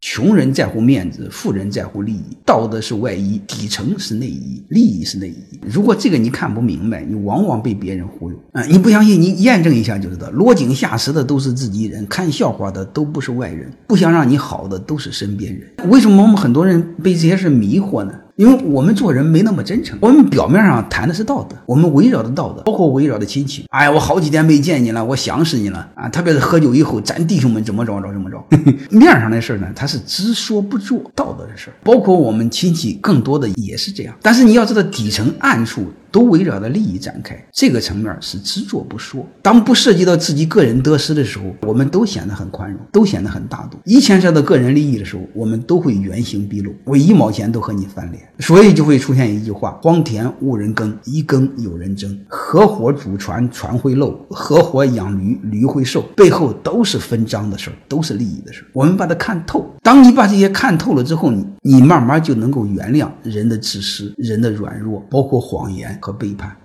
穷人在乎面子，富人在乎利益。道德是外衣，底层是内衣，利益是内衣。如果这个你看不明白，你往往被别人忽悠啊！你不相信，你验证一下就知道。落井下石的都是自己人，看笑话的都不是外人，不想让你好的都是身边人。为什么我们很多人被这些事迷惑呢？因为我们做人没那么真诚，我们表面上谈的是道德，我们围绕的道德，包括围绕的亲戚。哎呀，我好几天没见你了，我想死你了啊！特别是喝酒以后，咱弟兄们怎么着着怎么着。面上的事呢，他是只说不做，道德的事包括我们亲戚，更多的也是这样。但是你要知道，底层暗处。都围绕着利益展开，这个层面是只做不说。当不涉及到自己个人得失的时候，我们都显得很宽容，都显得很大度。一牵涉到个人利益的时候，我们都会原形毕露，我一毛钱都和你翻脸，所以就会出现一句话：荒田无人耕，一耕有人争。合伙祖船，船会漏；合伙养驴，驴会瘦。背后都是分赃的事儿，都是利益的事儿。我们把它看透。当你把这些看透了之后，你你慢慢就能够原谅人的自私、人的软弱，包括谎言。和背叛。